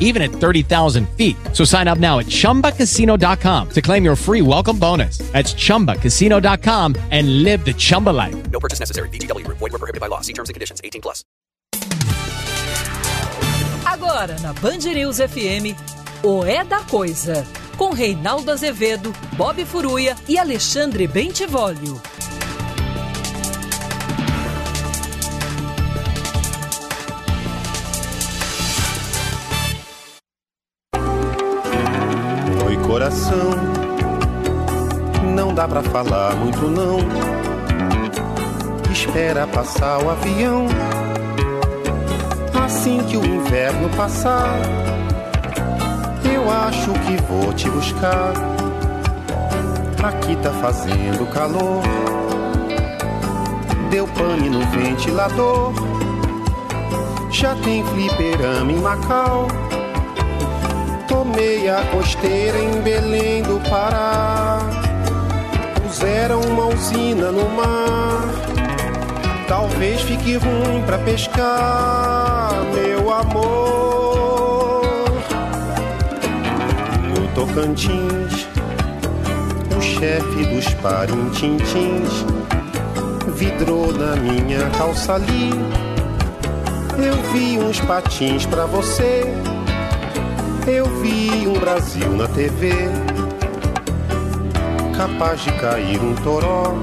even at 30,000 feet. So sign up now at ChumbaCasino.com to claim your free welcome bonus. That's ChumbaCasino.com and live the Chumba life. No purchase necessary. VGW Group. Void were prohibited by law. See terms and conditions. 18 plus. Agora na Band News FM, o É da Coisa, com Reinaldo Azevedo, Bob Furuia e Alexandre Bentivolio. Coração. Não dá pra falar muito, não. Espera passar o avião. Assim que o inverno passar, eu acho que vou te buscar. Aqui tá fazendo calor. Deu pane no ventilador. Já tem fliperama em Macau. Tomei a costeira em Belém do Pará. Puseram uma usina no mar. Talvez fique ruim pra pescar, meu amor. No Tocantins, o chefe dos parintintins vidrou na minha calça ali. Eu vi uns patins pra você. Eu vi um Brasil na TV, capaz de cair um toró.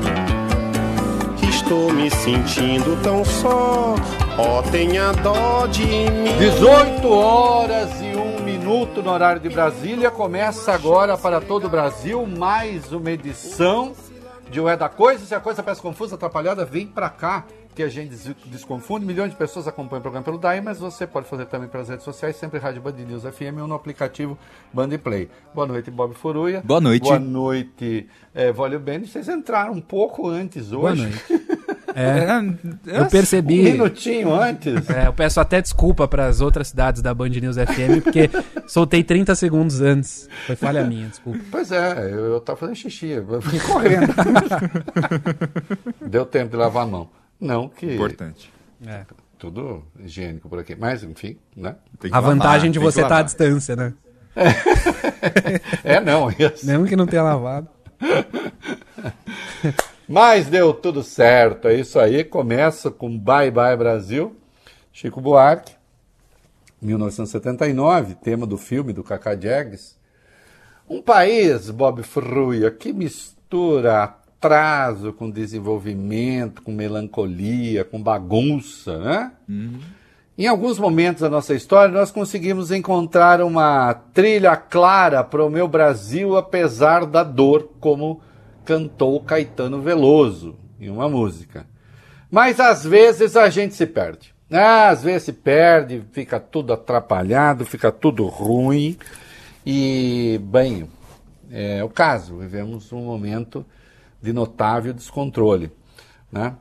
Estou me sentindo tão só, ó, tenha dó de mim. 18 horas e 1 minuto no horário de Brasília. Começa agora para todo o Brasil mais uma edição de O É da Coisa. Se a coisa parece confusa, atrapalhada, vem pra cá que a gente des- desconfunde. Milhões de pessoas acompanham o programa pelo DAI, mas você pode fazer também pelas redes sociais, sempre Rádio Band News FM ou no aplicativo Band Play. Boa noite, Bob Furuia. Boa noite. Boa noite, é, Vólio Bene. Vocês entraram um pouco antes hoje. Boa noite. É, eu percebi. Um minutinho antes. É, eu peço até desculpa para as outras cidades da Band News FM, porque soltei 30 segundos antes. Foi falha minha, desculpa. Pois é, eu, eu tava fazendo xixi, eu fui correndo. Deu tempo de lavar a mão. Não que. Importante. É. Tudo higiênico por aqui. Mas, enfim, né? Tem que A lavar, vantagem de você estar à lavar. distância, né? É, não. isso. Mesmo que não tenha lavado. Mas deu tudo certo. É isso aí. Começa com Bye Bye Brasil. Chico Buarque, 1979, tema do filme do Cacá Diegues. Um país, Bob Fruia, que mistura atraso com desenvolvimento, com melancolia, com bagunça, né? Em alguns momentos da nossa história, nós conseguimos encontrar uma trilha clara para o meu Brasil, apesar da dor, como cantou Caetano Veloso em uma música. Mas às vezes a gente se perde. Ah, às vezes se perde, fica tudo atrapalhado, fica tudo ruim. E, bem, é o caso. Vivemos um momento de notável descontrole. Né?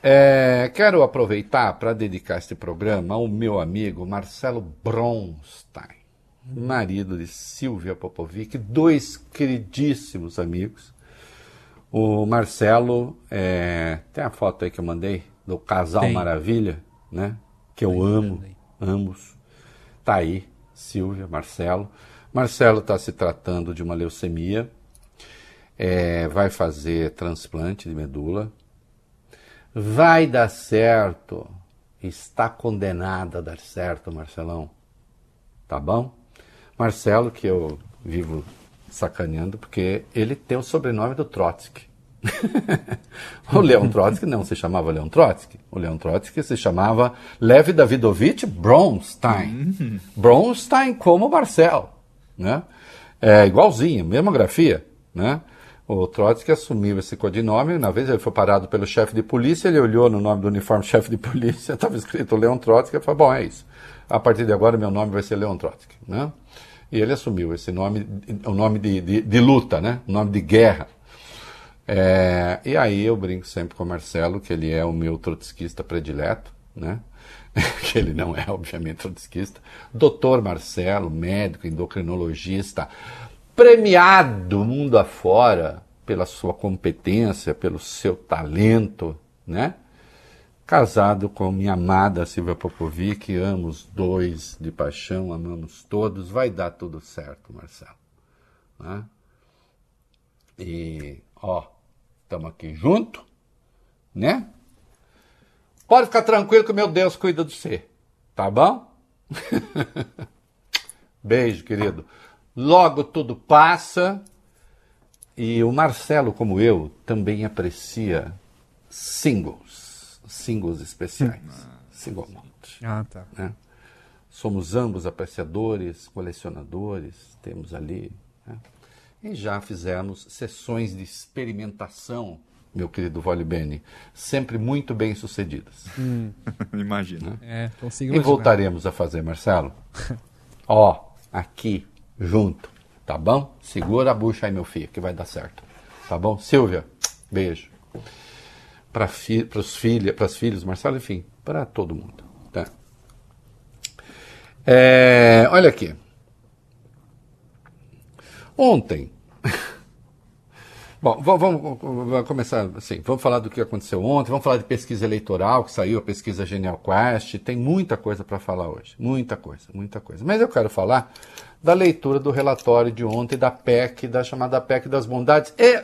É, quero aproveitar para dedicar este programa ao meu amigo Marcelo Bronstein, marido de Silvia Popovic, dois queridíssimos amigos. O Marcelo, é, tem a foto aí que eu mandei do casal Tem. Maravilha, né? Que eu Tem, amo, tem. ambos. Tá aí, Silvia, Marcelo. Marcelo está se tratando de uma leucemia, é, vai fazer transplante de medula, vai dar certo, está condenado a dar certo, Marcelão. Tá bom? Marcelo, que eu vivo sacaneando, porque ele tem o sobrenome do Trotsky. o Leon Trotsky não se chamava Leon Trotsky. O Leon Trotsky se chamava Lev Davidovich Bronstein. Bronstein como Marcel. Né? É igualzinho, mesma grafia. Né? O Trotsky assumiu esse codinome. Na vez ele foi parado pelo chefe de polícia, ele olhou no nome do uniforme chefe de polícia, estava escrito Leon Trotsky, e falou: Bom, é isso. A partir de agora, meu nome vai ser Leon Trotsky. Né? E ele assumiu esse nome, o nome de, de, de luta, né? o nome de guerra. É, e aí eu brinco sempre com o Marcelo, que ele é o meu trotskista predileto, né? que ele não é, obviamente, trotskista. Doutor Marcelo, médico, endocrinologista, premiado mundo afora pela sua competência, pelo seu talento, né? Casado com minha amada Silvia Popovic, amo os dois de paixão, amamos todos, vai dar tudo certo, Marcelo. Né? E, ó, estamos aqui junto, né? Pode ficar tranquilo que meu Deus cuida de você, tá bom? Beijo, querido. Logo tudo passa. E o Marcelo, como eu, também aprecia singles, singles especiais, single malt. Ah, tá. né? Somos ambos apreciadores, colecionadores, temos ali. né? E já fizemos sessões de experimentação, meu querido Vole Bene, sempre muito bem sucedidas. Imagina. É, consigo E imaginar. voltaremos a fazer, Marcelo? Ó, aqui, junto, tá bom? Segura a bucha aí, meu filho, que vai dar certo. Tá bom? Silvia, beijo. Para fi, os filhos, para os filhos, Marcelo, enfim, para todo mundo. Tá? É, olha aqui. Ontem. Bom, vamos, vamos- começar assim. Vamos falar do que aconteceu ontem. Vamos falar de pesquisa eleitoral que saiu, a pesquisa Genial Quest. Tem muita coisa para falar hoje. Muita coisa, muita coisa. Mas eu quero falar da leitura do relatório de ontem da PEC, da chamada PEC das Bondades. E,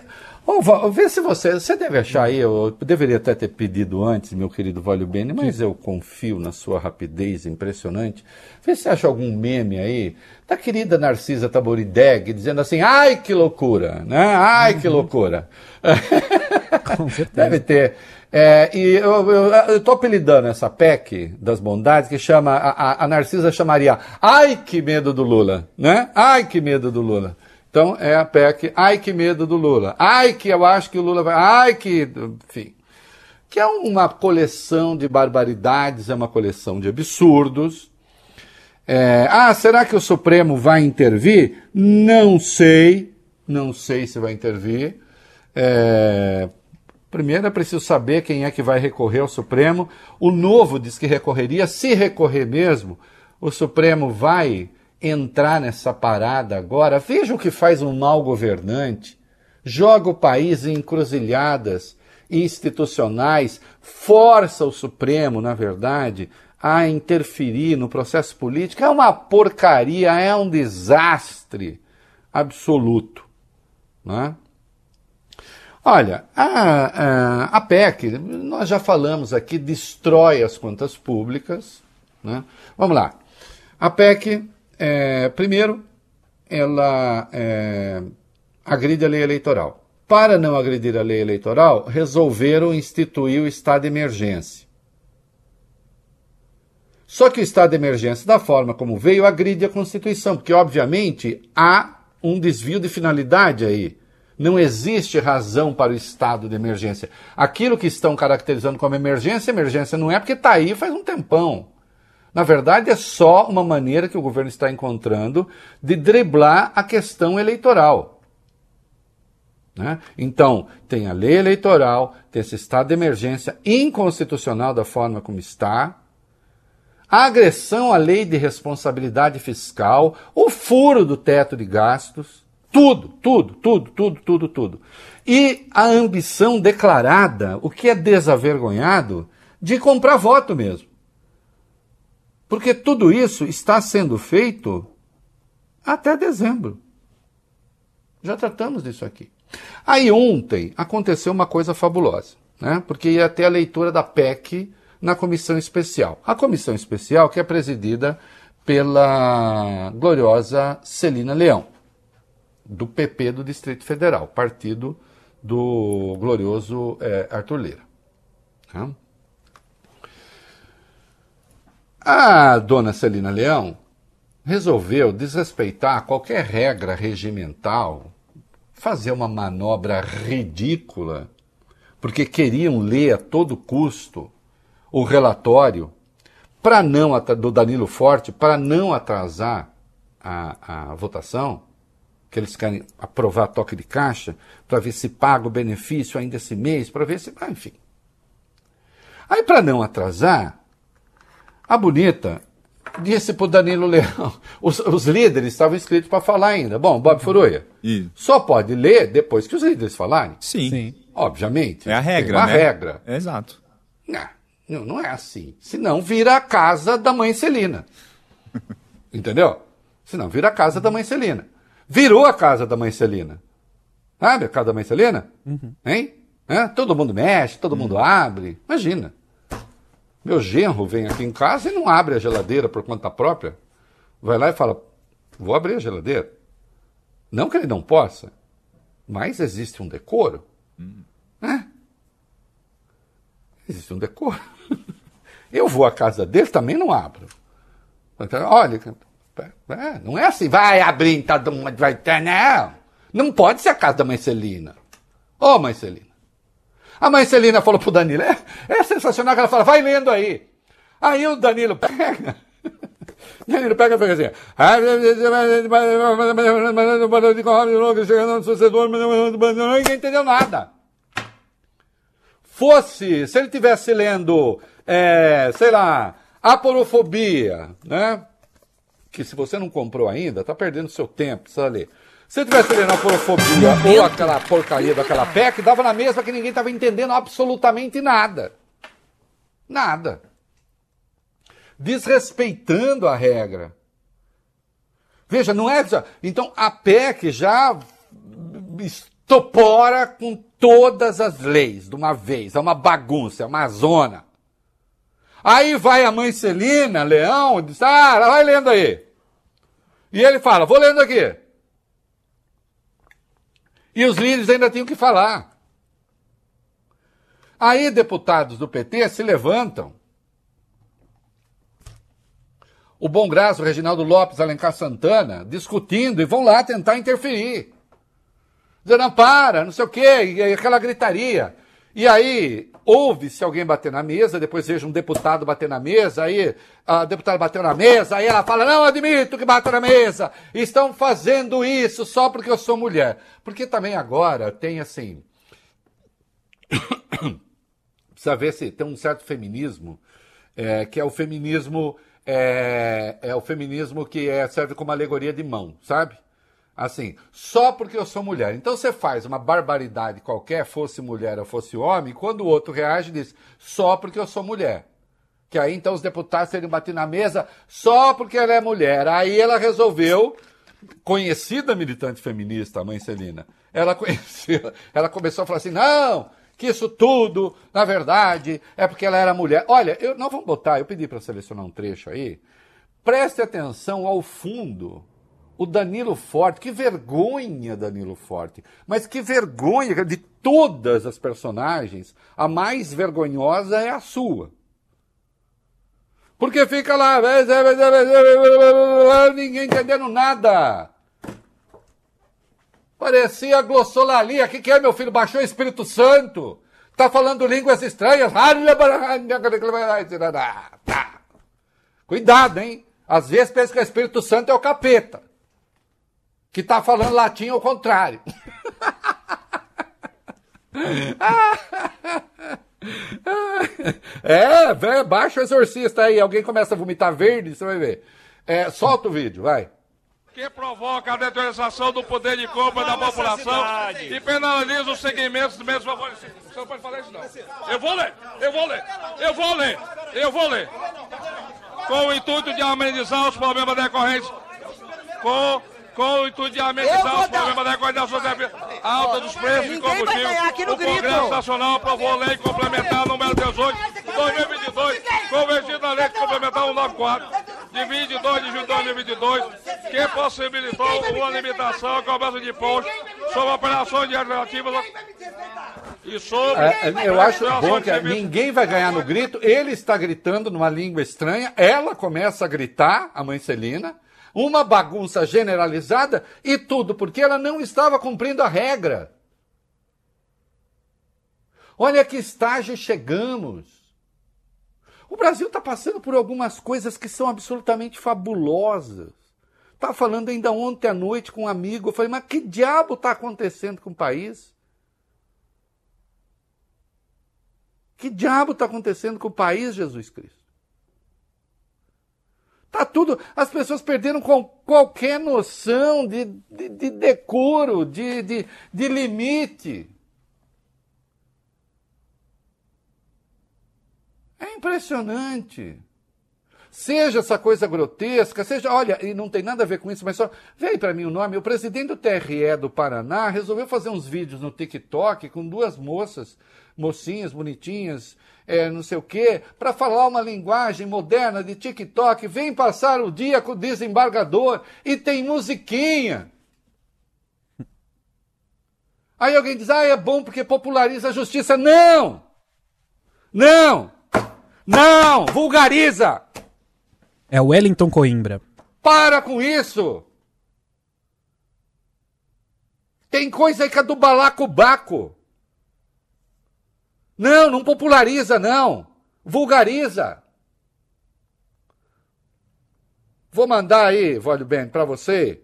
Val, vê se você. Você deve achar aí, eu deveria até ter pedido antes, meu querido Valio Bene, mas eu confio na sua rapidez impressionante. Vê se você acha algum meme aí da querida Narcisa Taborideg dizendo assim: ai que loucura, né? Ai que loucura. Com certeza. Deve ter. É, e eu estou apelidando essa PEC das bondades que chama. A, a- Narcisa chamaria Ai que medo do Lula, né? Ai que medo do Lula. Então é a PEC, ai que medo do Lula. Ai que eu acho que o Lula vai. Ai que. Enfim. Que é uma coleção de barbaridades, é uma coleção de absurdos. É, ah, será que o Supremo vai intervir? Não sei. Não sei se vai intervir. É, primeiro é preciso saber quem é que vai recorrer ao Supremo. O novo diz que recorreria. Se recorrer mesmo, o Supremo vai entrar nessa parada agora. Veja o que faz um mau governante. Joga o país em encruzilhadas institucionais, força o Supremo, na verdade, a interferir no processo político. É uma porcaria, é um desastre absoluto. Né? Olha, a, a, a PEC, nós já falamos aqui, destrói as contas públicas. Né? Vamos lá. A PEC, é, primeiro, ela é, agride a lei eleitoral. Para não agredir a lei eleitoral, resolveram instituir o estado de emergência. Só que o estado de emergência, da forma como veio, agride a Constituição, porque, obviamente, há um desvio de finalidade aí. Não existe razão para o estado de emergência. Aquilo que estão caracterizando como emergência, emergência não é porque está aí faz um tempão. Na verdade, é só uma maneira que o governo está encontrando de driblar a questão eleitoral. Né? Então, tem a lei eleitoral, tem esse estado de emergência inconstitucional da forma como está, a agressão à lei de responsabilidade fiscal, o furo do teto de gastos, tudo, tudo, tudo, tudo, tudo, tudo. E a ambição declarada, o que é desavergonhado, de comprar voto mesmo. Porque tudo isso está sendo feito até dezembro. Já tratamos disso aqui. Aí ontem aconteceu uma coisa fabulosa, né? porque ia ter a leitura da PEC na comissão especial. A comissão especial que é presidida pela gloriosa Celina Leão, do PP do Distrito Federal, partido do glorioso é, Arthur Lira. Tá? A dona Celina Leão resolveu desrespeitar qualquer regra regimental, fazer uma manobra ridícula, porque queriam ler a todo custo o relatório para não do Danilo Forte para não atrasar a, a votação, que eles querem aprovar toque de caixa para ver se paga o benefício ainda esse mês, para ver se, ah, enfim. Aí para não atrasar, a bonita disse para o Danilo Leão, os, os líderes estavam inscritos para falar ainda. Bom, Bob Furuia, Isso. só pode ler depois que os líderes falarem. Sim. Sim. Obviamente. É a regra, uma né? regra. É, exato. Não, não, não é assim. Senão vira a casa da mãe Celina. Entendeu? Senão vira a casa da mãe Celina. Virou a casa da mãe Celina. Sabe a casa da mãe Celina? Hein? Hã? Todo mundo mexe, todo mundo abre. Imagina. Meu genro vem aqui em casa e não abre a geladeira por conta própria. Vai lá e fala: vou abrir a geladeira. Não que ele não possa, mas existe um decoro. Né? Existe um decoro. Eu vou à casa dele, também não abro. Então, Olha, é, não é assim, vai abrir, mundo vai ter, não. Não pode ser a casa da mãe Celina. Ô, mãe Celina. A mãe Celina falou pro Danilo, é, é sensacional que ela fala, vai lendo aí. Aí o Danilo pega. Danilo pega e fica assim. Ninguém entendeu nada fosse, se ele tivesse lendo, é, sei lá, aporofobia, né? Que se você não comprou ainda, tá perdendo seu tempo, precisa ler. Se ele tivesse lendo aporofobia ou aquela porcaria daquela PEC, dava na mesma que ninguém estava entendendo absolutamente nada. Nada. Desrespeitando a regra. Veja, não é. Então a PEC já estopora com todas as leis de uma vez. É uma bagunça, é uma zona. Aí vai a mãe Celina, Leão, e diz: Ah, vai lendo aí. E ele fala: Vou lendo aqui. E os líderes ainda tinham que falar. Aí deputados do PT se levantam. O Bom Graço, Reginaldo Lopes, Alencar Santana, discutindo e vão lá tentar interferir. Dizendo, não, para, não sei o quê, e aquela gritaria. E aí, ouve-se alguém bater na mesa, depois veja um deputado bater na mesa, aí a deputada bateu na mesa, aí ela fala, não admito que bata na mesa, estão fazendo isso só porque eu sou mulher. Porque também agora tem assim, precisa ver se tem um certo feminismo, é, que é o feminismo, é, é o feminismo que é, serve como alegoria de mão, sabe? Assim, só porque eu sou mulher. Então você faz uma barbaridade qualquer, fosse mulher ou fosse homem, quando o outro reage diz, só porque eu sou mulher. Que aí então os deputados teriam batido na mesa só porque ela é mulher. Aí ela resolveu, conhecida militante feminista, a mãe Celina, ela conheceu, ela começou a falar assim, não, que isso tudo, na verdade, é porque ela era mulher. Olha, eu, não vamos botar, eu pedi para selecionar um trecho aí. Preste atenção ao fundo o Danilo Forte, que vergonha, Danilo Forte. Mas que vergonha de todas as personagens, a mais vergonhosa é a sua. Porque fica lá, ninguém entendendo nada. Parecia glossolalia. O que, que é, meu filho? Baixou o Espírito Santo. Tá falando línguas estranhas. Cuidado, hein? Às vezes pensa que o Espírito Santo é o capeta que está falando latim ao contrário. é, velho, baixa o exorcista aí. Alguém começa a vomitar verde, você vai ver. É, solta o vídeo, vai. Que provoca a deterioração do poder de compra da população e penaliza os segmentos do mesmo favorecido. Você não pode falar isso, não. Eu vou ler, eu vou ler, eu vou ler, eu vou ler. Com o intuito de amenizar os problemas decorrentes com com o intuito de amenizar os problemas da coordenação da alta dos preços de combustível, o Congresso Nacional aprovou a lei complementar número 18 de 2022, convertida na lei complementar 194 de 22 de julho de 2022, que possibilitou uma limitação à cobrança de impostos sobre operações de alternativas E sobre. É, eu acho bom que ninguém vai ganhar no grito. Ele está gritando numa língua estranha, ela começa a gritar, a mãe Celina, uma bagunça generalizada e tudo porque ela não estava cumprindo a regra. Olha que estágio chegamos. O Brasil está passando por algumas coisas que são absolutamente fabulosas. Estava falando ainda ontem à noite com um amigo, eu falei, mas que diabo está acontecendo com o país? Que diabo está acontecendo com o país, Jesus Cristo? Tá tudo. As pessoas perderam qual- qualquer noção de, de, de decoro, de, de, de limite. É impressionante. Seja essa coisa grotesca, seja, olha, e não tem nada a ver com isso, mas só, aí para mim o nome, o presidente do TRE do Paraná resolveu fazer uns vídeos no TikTok com duas moças, mocinhas bonitinhas, é, não sei o quê, para falar uma linguagem moderna de TikTok, vem passar o dia com o desembargador e tem musiquinha. Aí alguém diz, ah, é bom porque populariza a justiça. Não! Não! Não! Vulgariza! É o Wellington Coimbra. Para com isso! Tem coisa aí que é do balacobaco. Não, não populariza, não. Vulgariza. Vou mandar aí, Vólio Ben, para você.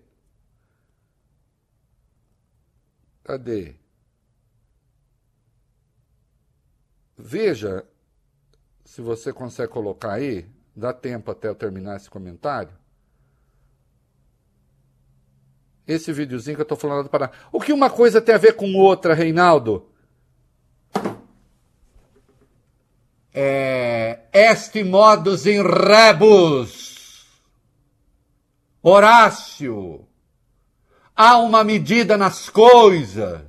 Cadê? Veja se você consegue colocar aí. Dá tempo até eu terminar esse comentário. Esse videozinho que eu estou falando do Paraná. O que uma coisa tem a ver com outra, Reinaldo? É, est modus in rebus. Horácio. Há uma medida nas coisas.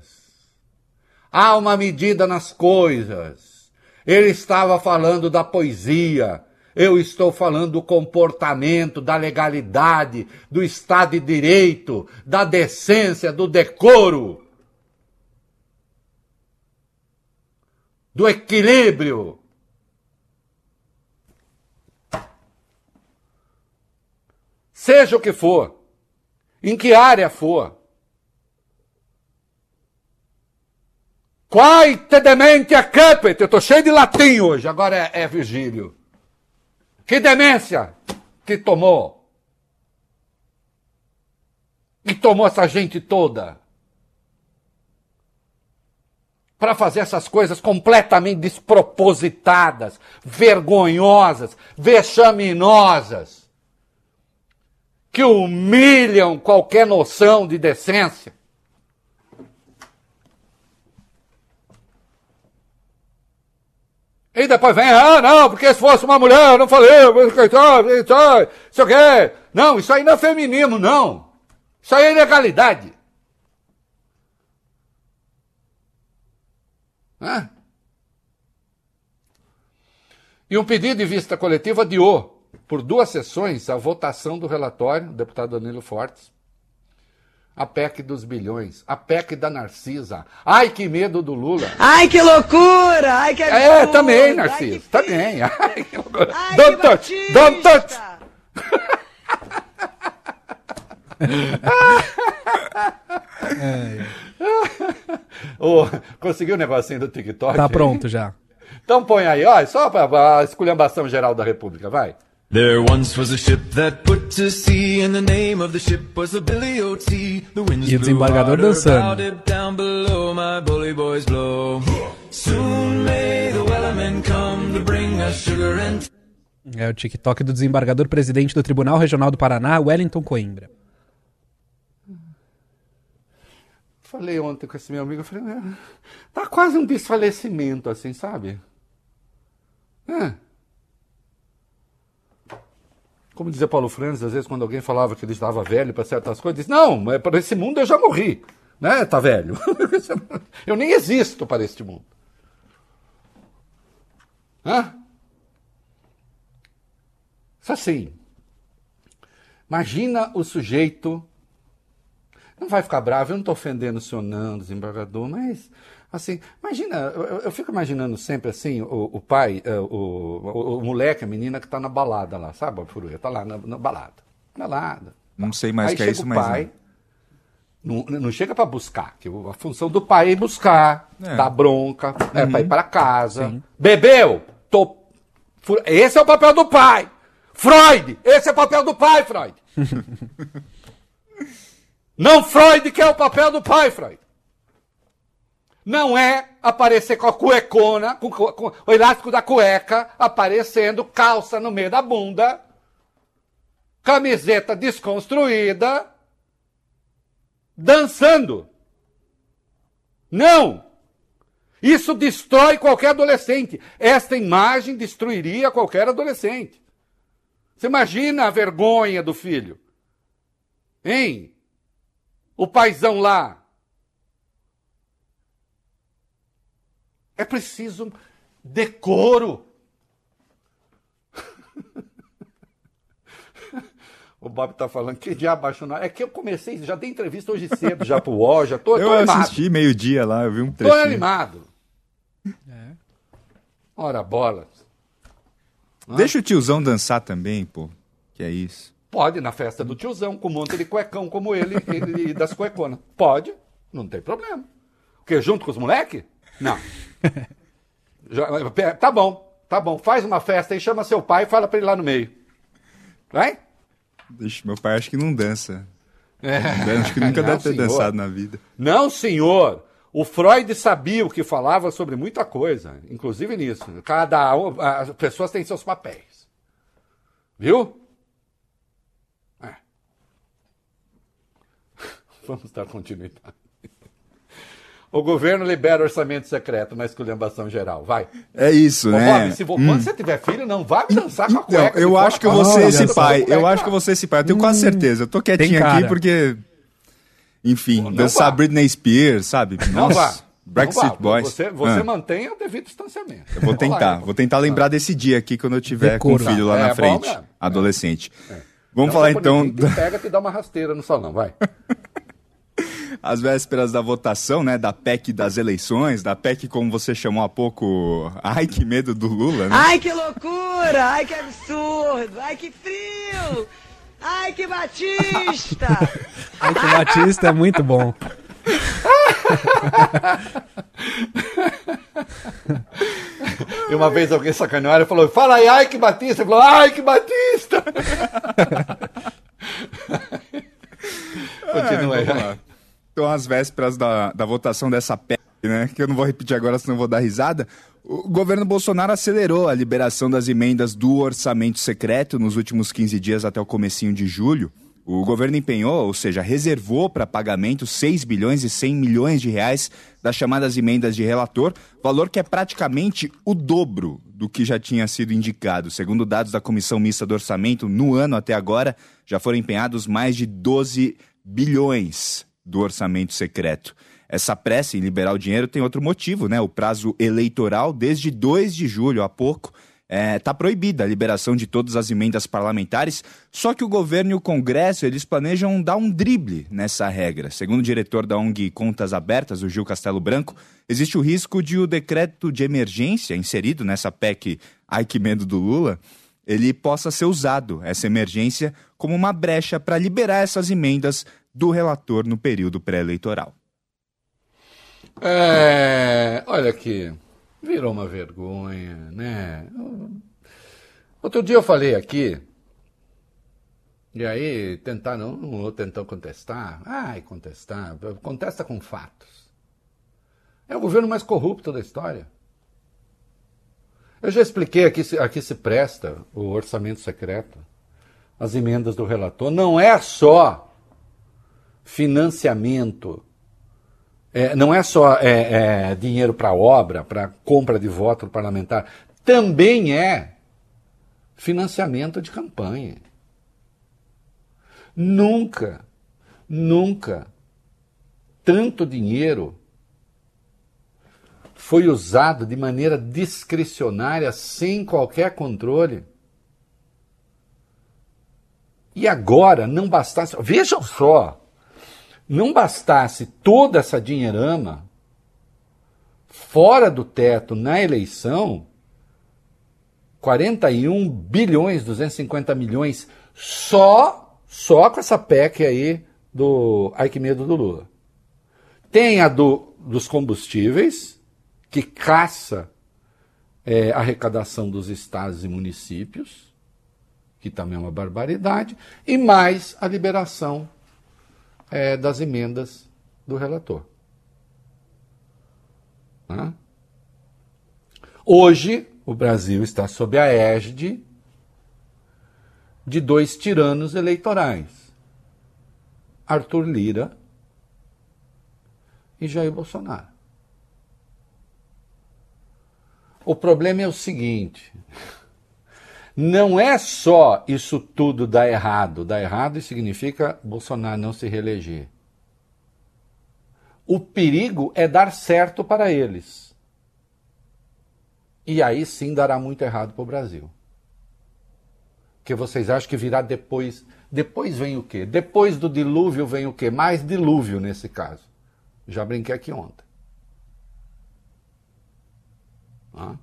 Há uma medida nas coisas. Ele estava falando da poesia. Eu estou falando do comportamento, da legalidade, do Estado de Direito, da decência, do decoro, do equilíbrio. Seja o que for, em que área for. Quai te dementia capet. Eu estou cheio de latim hoje, agora é, é Virgílio. Que demência que tomou. E tomou essa gente toda. Para fazer essas coisas completamente despropositadas, vergonhosas, vexaminosas, que humilham qualquer noção de decência. E depois vem, ah, não, porque se fosse uma mulher, eu não falei, isso o quê? Não, isso aí não é feminismo, não. Isso aí é ilegalidade. E um pedido de vista coletiva adiou por duas sessões a votação do relatório, do deputado Danilo Fortes, a PEC dos bilhões, a PEC da Narcisa. Ai, que medo do Lula. Ai, que loucura! Ai, que absurdo! É, também, Ai, Narciso, que também. Ai, que loucura. Ai, don't que touch, don't touch. Ô, conseguiu o negocinho do TikTok? Tá aí? pronto já. Então põe aí, ó, só para a esculhambação geral da República, vai. There once was a ship that put to sea, and the name of the ship was the Billy O.T. The winds E o desembargador blew dançando. down below, my bully boys blow. Soon may the wellermen come to bring us sugar and É o TikTok do desembargador presidente do Tribunal Regional do Paraná, Wellington Coimbra. Falei ontem com esse meu amigo, eu falei, "É, tá quase um desfalecimento, assim, sabe? É. Como dizia Paulo Francis, às vezes quando alguém falava que ele estava velho para certas coisas, não, mas para esse mundo eu já morri, né? Tá velho. eu nem existo para este mundo. Hã? Isso assim. Imagina o sujeito não vai ficar bravo, eu não estou ofendendo o senhor não, desembargador, mas assim, imagina, eu, eu fico imaginando sempre assim, o, o pai, eh, o, o, o, moleque, a menina que está na balada lá, sabe, a furuia, está lá na, na, balada, balada. Não sei mais o que é isso, mas. pai, não, não chega para buscar, que a função do pai é ir buscar, É. dar bronca, é para ir para casa. Sim. Bebeu, tô, esse é o papel do pai. Freud, esse é o papel do pai, Freud. Não Freud que é o papel do pai, Freud. Não é aparecer com a cuecona, com, com- o elástico da cueca aparecendo, calça no meio da bunda, camiseta desconstruída, dançando. Não! Isso destrói qualquer adolescente. Esta imagem destruiria qualquer adolescente. Você imagina a vergonha do filho? Hein? O paizão lá. É preciso decoro. O Bob tá falando que diabo nada. É que eu comecei, já dei entrevista hoje cedo, já pro UOL, já tô, Eu tô animado. assisti meio-dia lá, eu vi um Tô trechinho. animado. Ora, bolas. Deixa o tiozão dançar também, pô. Que é isso. Pode, na festa do tiozão, com um monte de cuecão como ele, ele e das cueconas. Pode, não tem problema. O quê? Junto com os moleques? Não. Tá bom, tá bom. Faz uma festa aí, chama seu pai e fala pra ele lá no meio. Vai? Deixa, meu pai acho que não dança. É. Acho que nunca Não, deve ter senhor. dançado na vida. Não, senhor. O Freud sabia o que falava sobre muita coisa, inclusive nisso. Cada um, as pessoas têm seus papéis. Viu? É. Vamos dar continuidade. O governo libera orçamento secreto na esculhambação geral. Vai. É isso, Ô, né? Bob, se vo- Hum. quando você tiver filho, não vai me dançar com a Então, cueca. eu fora acho que eu vou ser esse pai. cueca. Eu acho que eu vou ser esse pai. Eu tenho quase certeza. Eu tô quietinho aqui porque. Enfim, Não dançar vá. Britney Spears, sabe? Não vá. Nossa. Não vá. Boys. Você, você Ah, mantenha o devido distanciamento. Eu vou tentar. Vou tentar lembrar desse dia aqui quando eu tiver com o filho lá É, na bom frente. Adolescente. Vamos Não falar então Pega e te dá uma rasteira no salão, vai. às vésperas da votação, né, da PEC das eleições, da PEC como você chamou há pouco, ai que medo do Lula, né? Ai, que loucura! Ai, que absurdo! Ai, que frio! Ai, que batista! Ai, que Batista é muito bom. E uma vez alguém sacaneou e falou: Fala aí, ai que Batista. Ele falou: Ai que Batista. Continua aí. Então, às vésperas da, da votação dessa PEC, né, que eu não vou repetir agora, senão vou dar risada, o governo Bolsonaro acelerou a liberação das emendas do orçamento secreto nos últimos 15 dias até o comecinho de julho. O governo empenhou, ou seja, reservou para pagamento 6 bilhões e 100 milhões de reais das chamadas emendas de relator, valor que é praticamente o dobro do que já tinha sido indicado. Segundo dados da Comissão Mista do Orçamento, no ano até agora, já foram empenhados mais de 12 bilhões do orçamento secreto. Essa pressa em liberar o dinheiro tem outro motivo, né? O prazo eleitoral, desde 2 de julho, há pouco, está proibida a liberação de todas as emendas parlamentares, só que o governo e o Congresso eles planejam dar um drible nessa regra. Segundo o diretor da ONG Contas Abertas, o Gil Castelo Branco, existe o risco de o decreto de emergência inserido nessa PEC Ai que medo do Lula, ele possa ser usado, essa emergência, como uma brecha para liberar essas emendas do relator no período pré-eleitoral. É, olha aqui, virou uma vergonha, né? Outro dia eu falei aqui, e aí tentaram, um outro tentou contestar. Ai, contestar, contesta com fatos. É o governo mais corrupto da história. Eu já expliquei aqui, aqui se presta o orçamento secreto, as emendas do relator. Não é só financiamento é, não é só é, é, dinheiro para obra, para compra de voto parlamentar, também é financiamento de campanha. Nunca, nunca tanto dinheiro foi usado de maneira discricionária, sem qualquer controle. E agora não bastasse. Vejam só, não bastasse toda essa dinheirama fora do teto na eleição, 41 bilhões, 250 milhões só só com essa PEC aí do ai que medo do Lula. Tem a do, dos combustíveis, que caça é, arrecadação dos estados e municípios, que também é uma barbaridade, e mais a liberação é, das emendas do relator. Né? Hoje, o Brasil está sob a égide de dois tiranos eleitorais, Arthur Lira e Jair Bolsonaro. O problema é o seguinte: não é só isso tudo dar errado. Dar errado significa Bolsonaro não se reeleger. O perigo é dar certo para eles. E aí sim dará muito errado para o Brasil. Que vocês acham que virá depois. Depois vem o quê? Depois do dilúvio vem o quê? Mais dilúvio nesse caso. Já brinquei aqui ontem. Ah.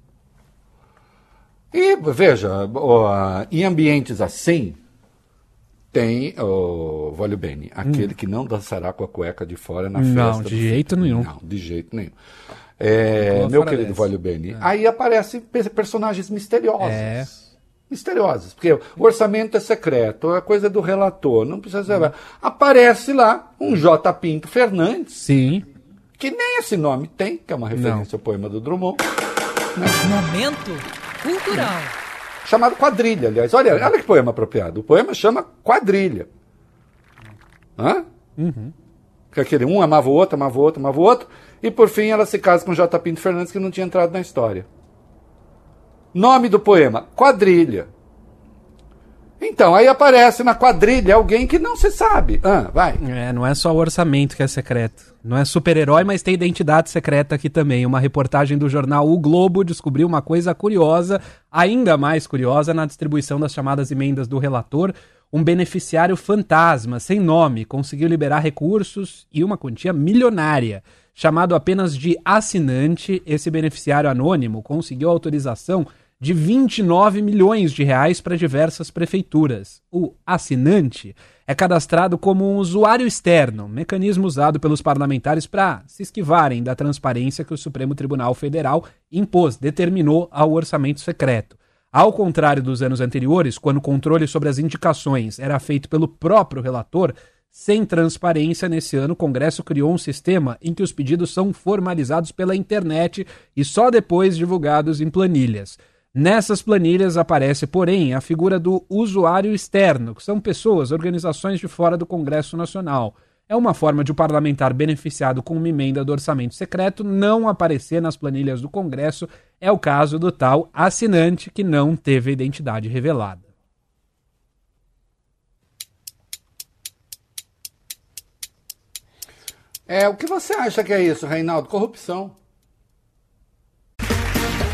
E veja, em ambientes assim, tem o Vale Bene, aquele hum. que não dançará com a cueca de fora na festa. Não, de jeito nenhum. Não, de jeito nenhum. É, meu querido Vale Bene. É. Aí aparecem personagens misteriosos. É. Misteriosos, porque o orçamento é secreto, a coisa é do relator, não precisa ser. Hum. Aparece lá um J. Pinto Fernandes. Sim. Que nem esse nome tem, que é uma referência não. ao poema do Drummond. Né? Momento cultural chamado Quadrilha, aliás. Olha, olha que poema apropriado. O poema chama Quadrilha. Hã? Uhum. Porque aquele um amava o outro, amava o outro, amava o outro. E por fim ela se casa com J. Pinto Fernandes, que não tinha entrado na história. Nome do poema: Quadrilha. Então, aí aparece na quadrilha alguém que não se sabe. Ah, vai. É, não é só o orçamento que é secreto. Não é super-herói, mas tem identidade secreta aqui também. Uma reportagem do jornal O Globo descobriu uma coisa curiosa, ainda mais curiosa, na distribuição das chamadas emendas do relator. Um beneficiário fantasma, sem nome, conseguiu liberar recursos e uma quantia milionária. Chamado apenas de assinante, esse beneficiário anônimo conseguiu autorização de 29 milhões de reais para diversas prefeituras. O assinante é cadastrado como um usuário externo, mecanismo usado pelos parlamentares para se esquivarem da transparência que o Supremo Tribunal Federal impôs, determinou ao orçamento secreto. Ao contrário dos anos anteriores, quando o controle sobre as indicações era feito pelo próprio relator, sem transparência, nesse ano o Congresso criou um sistema em que os pedidos são formalizados pela internet e só depois divulgados em planilhas. Nessas planilhas aparece, porém, a figura do usuário externo, que são pessoas, organizações de fora do Congresso Nacional. É uma forma de o um parlamentar beneficiado com uma emenda do orçamento secreto não aparecer nas planilhas do Congresso. É o caso do tal assinante que não teve a identidade revelada. É, o que você acha que é isso, Reinaldo? Corrupção.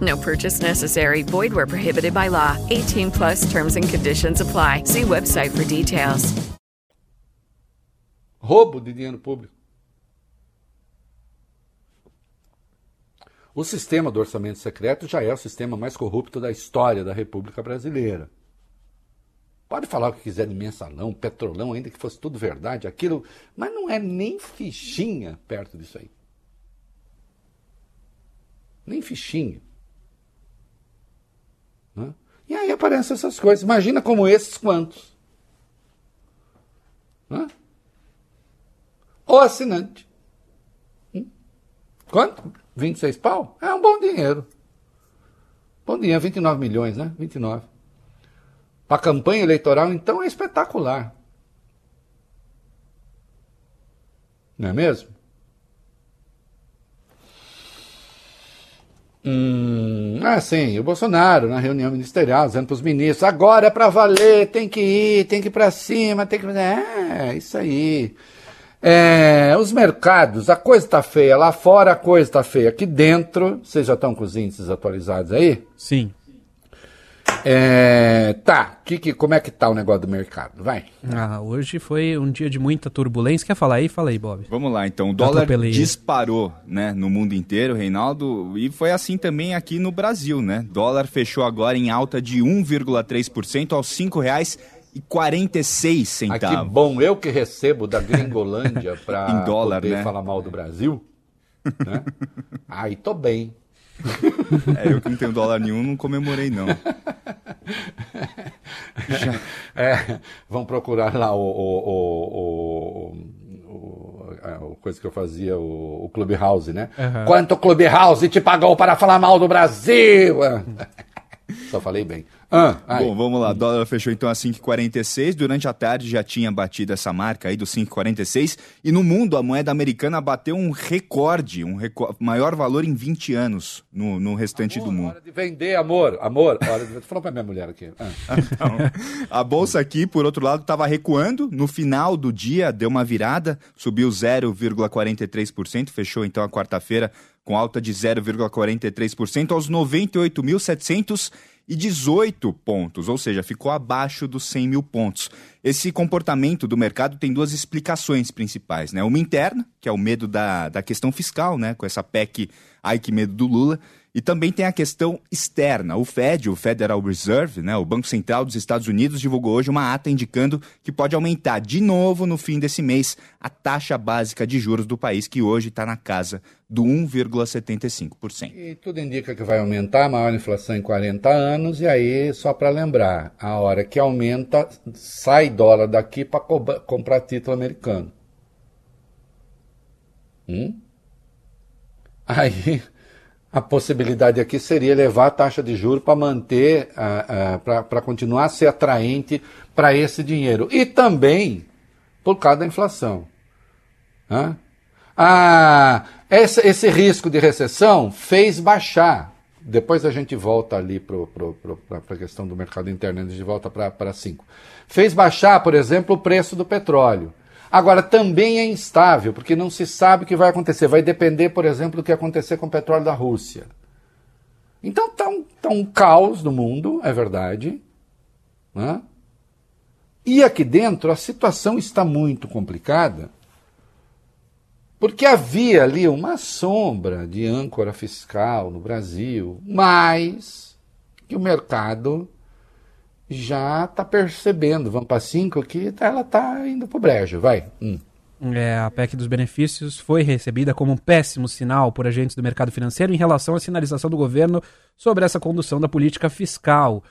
No purchase necessary. Void where prohibited by law. 18 plus terms and conditions apply. See website for details. Roubo de dinheiro público. O sistema do orçamento secreto já é o sistema mais corrupto da história da República Brasileira. Pode falar o que quiser de mensalão, petrolão, ainda que fosse tudo verdade, aquilo, mas não é nem fichinha perto disso aí. Nem fichinha. E aí aparecem essas coisas. Imagina como esses quantos. Né? O assinante. Hum? Quanto? 26 pau? É um bom dinheiro. Bom dinheiro, 29 milhões, né? 29. Para campanha eleitoral, então, é espetacular. Não é mesmo? Hum, ah, sim, o Bolsonaro na reunião ministerial dizendo para os ministros: agora é para valer, tem que ir, tem que ir para cima, tem que. É, isso aí. É, os mercados, a coisa está feia. Lá fora a coisa está feia. Aqui dentro, vocês já estão com os índices atualizados aí? Sim. É, tá, que, que, como é que tá o negócio do mercado? Vai. Ah, hoje foi um dia de muita turbulência. Quer falar aí? Fala aí, Bob. Vamos lá, então. O dólar disparou, né, no mundo inteiro, Reinaldo, e foi assim também aqui no Brasil, né? Dólar fechou agora em alta de 1,3% aos R$ 5,46 centavos. Ah, que bom, eu que recebo da Gringolândia para Em dólar, poder né? falar mal do Brasil. Né? Aí tô bem. É, eu que não tenho dólar nenhum, não comemorei, não. É, vão procurar lá o, o, o, o, o- a- a coisa que eu fazia, o, o Clubhouse, né? Aham. Quanto o Clubhouse te pagou para falar mal do Brasil? Só falei bem. Ah. Bom, vamos lá. Dólar fechou então a 5,46. Durante a tarde já tinha batido essa marca aí do 5,46. E no mundo, a moeda americana bateu um recorde, um maior valor em 20 anos no, no restante do mundo. Hora de vender, amor. Amor, hora de... Falou pra minha mulher aqui. Ah. Então, a bolsa aqui, por outro lado, estava recuando. No final do dia, deu uma virada, subiu 0,43%, fechou então a quarta-feira com alta de 0,43% aos 98.718 pontos, ou seja, ficou abaixo dos 100 mil pontos. Esse comportamento do mercado tem duas explicações principais, né? Uma interna, que é o medo da, da questão fiscal, né? Com essa PEC, ai que medo do Lula. E também tem a questão externa. O Fed, o Federal Reserve, né, o Banco Central dos Estados Unidos, divulgou hoje uma ata indicando que pode aumentar de novo no fim desse mês a taxa básica de juros do país, que hoje está na casa do 1,75%. E tudo indica que vai aumentar a maior inflação em 40 anos, e aí, só para lembrar, a hora que aumenta, sai dólar daqui para comprar título americano. Hum? Aí, a possibilidade aqui seria levar a taxa de juros para manter, para continuar a ser atraente para esse dinheiro. E também por causa da inflação. Ah, esse, esse risco de recessão fez baixar. Depois a gente volta ali para a questão do mercado interno, a gente volta para 5. Fez baixar, por exemplo, o preço do petróleo. Agora, também é instável, porque não se sabe o que vai acontecer. Vai depender, por exemplo, do que acontecer com o petróleo da Rússia. Então está um, tá um caos no mundo, é verdade. Né? E aqui dentro a situação está muito complicada, porque havia ali uma sombra de âncora fiscal no Brasil, mas que o mercado já está percebendo, vamos para 5 que ela está indo para o brejo, vai. Hum. É, a PEC dos benefícios foi recebida como um péssimo sinal por agentes do mercado financeiro em relação à sinalização do governo sobre essa condução da política fiscal.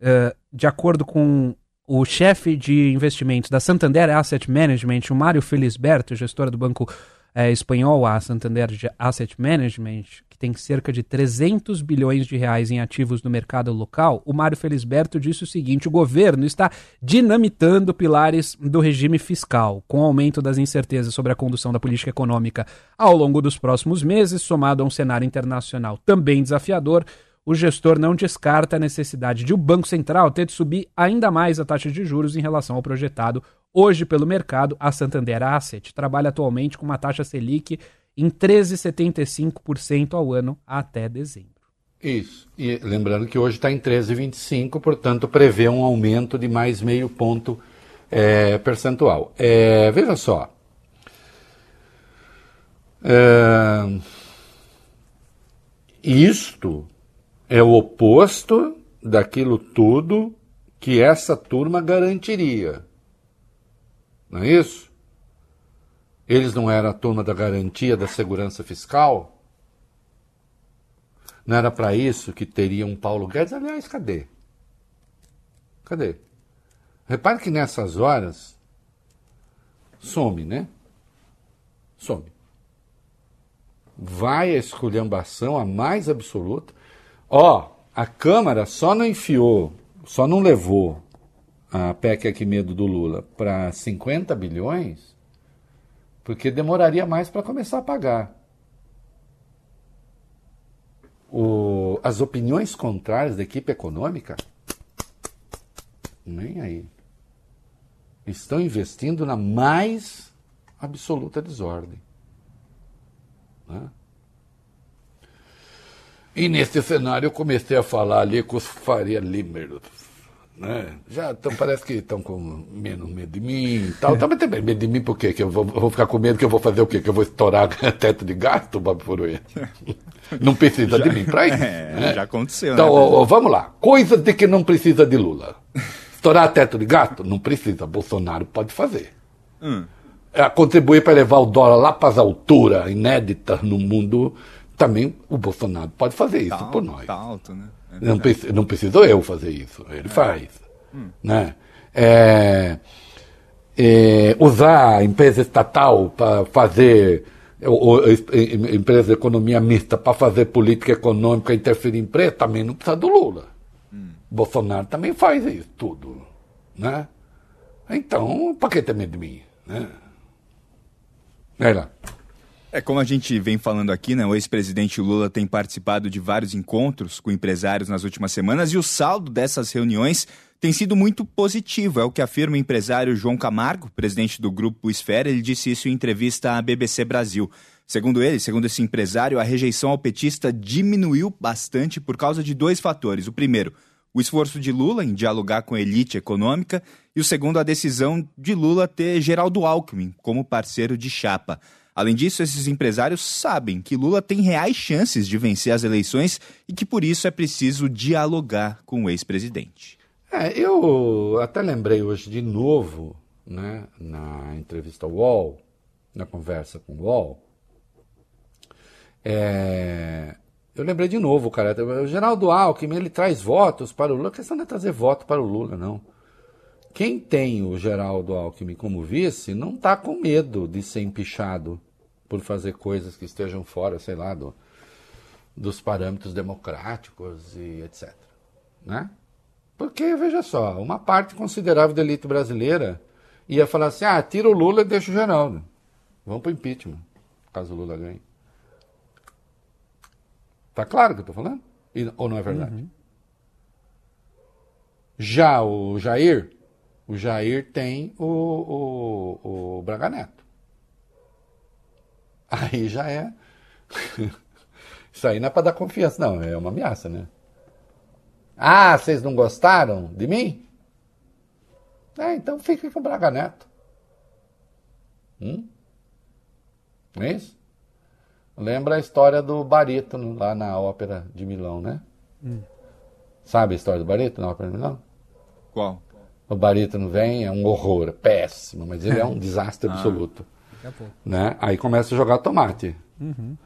Uh, de acordo com o chefe de investimentos da Santander Asset Management, o Mário Felisberto, gestora do banco é, espanhol, a Santander Asset Management, que tem cerca de 300 bilhões de reais em ativos no mercado local, o Mário Felisberto disse o seguinte: o governo está dinamitando pilares do regime fiscal, com o aumento das incertezas sobre a condução da política econômica ao longo dos próximos meses, somado a um cenário internacional também desafiador. O gestor não descarta a necessidade de o Banco Central ter de subir ainda mais a taxa de juros em relação ao projetado Hoje, pelo mercado, a Santander Asset trabalha atualmente com uma taxa Selic em 13,75% ao ano até dezembro. Isso. E lembrando que hoje está em 13,25, portanto, prevê um aumento de mais meio ponto é, percentual. É, veja só. É, isto é o oposto daquilo tudo que essa turma garantiria. Não é isso? Eles não eram a turma da garantia da segurança fiscal? Não era para isso que teria um Paulo Guedes? Aliás, cadê? Cadê? Repare que nessas horas some, né? Some. Vai a esculhambação a mais absoluta. Ó, a Câmara só não enfiou, só não levou a PEC aqui medo do Lula para 50 bilhões, porque demoraria mais para começar a pagar. O, as opiniões contrárias da equipe econômica, nem aí. Estão investindo na mais absoluta desordem. Né? E nesse cenário eu comecei a falar ali com os Faria Limers. Né? Já tão, parece que estão com menos medo de mim e tal. Também tem medo de mim por quê? Que eu vou, vou ficar com medo que eu vou fazer o quê? Que eu vou estourar teto de gasto, Bob Furuia? Não precisa Já- de mim para isso. É, né? já aconteceu, Então, né, ó, ó, vamos lá. Coisas de que não precisa de Lula. Estourar teto de gasto? Não precisa. Bolsonaro pode fazer. Hum. É, contribuir para levar o dólar lá para as alturas inéditas no mundo, também o Bolsonaro pode fazer isso por nós. Tá alto, né? É Não, preci- não preciso eu fazer isso, ele faz. Hum. Né? É, é, usar a empresa estatal para fazer, ou, ou, es- em- empresa de economia mista para fazer política econômica, interferir em empresa, também não precisa do Lula. Bolsonaro também faz isso tudo. Né? Então, para que ter medo de mim? Né? Vai lá. É como a gente vem falando aqui, né? O ex-presidente Lula tem participado de vários encontros com empresários nas últimas semanas e o saldo dessas reuniões tem sido muito positivo. É o que afirma o empresário João Camargo, presidente do grupo Esfera. Ele disse isso em entrevista à BBC Brasil. Segundo ele, segundo esse empresário, a rejeição ao petista diminuiu bastante por causa de dois fatores. O primeiro, o esforço de Lula em dialogar com a elite econômica, e o segundo, a decisão de Lula ter Geraldo Alckmin como parceiro de chapa. Além disso, esses empresários sabem que Lula tem reais chances de vencer as eleições e que por isso é preciso dialogar com o ex-presidente. É, eu até lembrei hoje de novo, né, na entrevista ao UOL, na conversa com o UOL, é, eu lembrei de novo, cara, o Geraldo Alckmin, ele traz votos para o Lula, a questão não é trazer voto para o Lula, não. Quem tem o Geraldo Alckmin como vice não está com medo de ser empichado por fazer coisas que estejam fora, sei lá, do, dos parâmetros democráticos e etc. Né? Porque, veja só, uma parte considerável da elite brasileira ia falar assim: ah, tira o Lula e deixa o Geraldo. Vamos para o impeachment, caso o Lula ganhe. Tá claro o que eu estou falando? E- ou não é verdade? Já o Jair, o Jair tem o, o, o Braga Neto. Aí já é. Isso aí não é para dar confiança, não, é uma ameaça, né? Ah, vocês não gostaram de mim? É, então fique com o Braga Neto. Hum? Não é isso? Lembra a história do barítono lá na ópera de Milão, né? Hum. Sabe a história do barítono na ópera de Milão? Qual? O barítono vem, é um horror, é péssimo, mas ele é um desastre Ah. absoluto. Daqui a pouco. Né? Aí começa a jogar tomate. Uhum.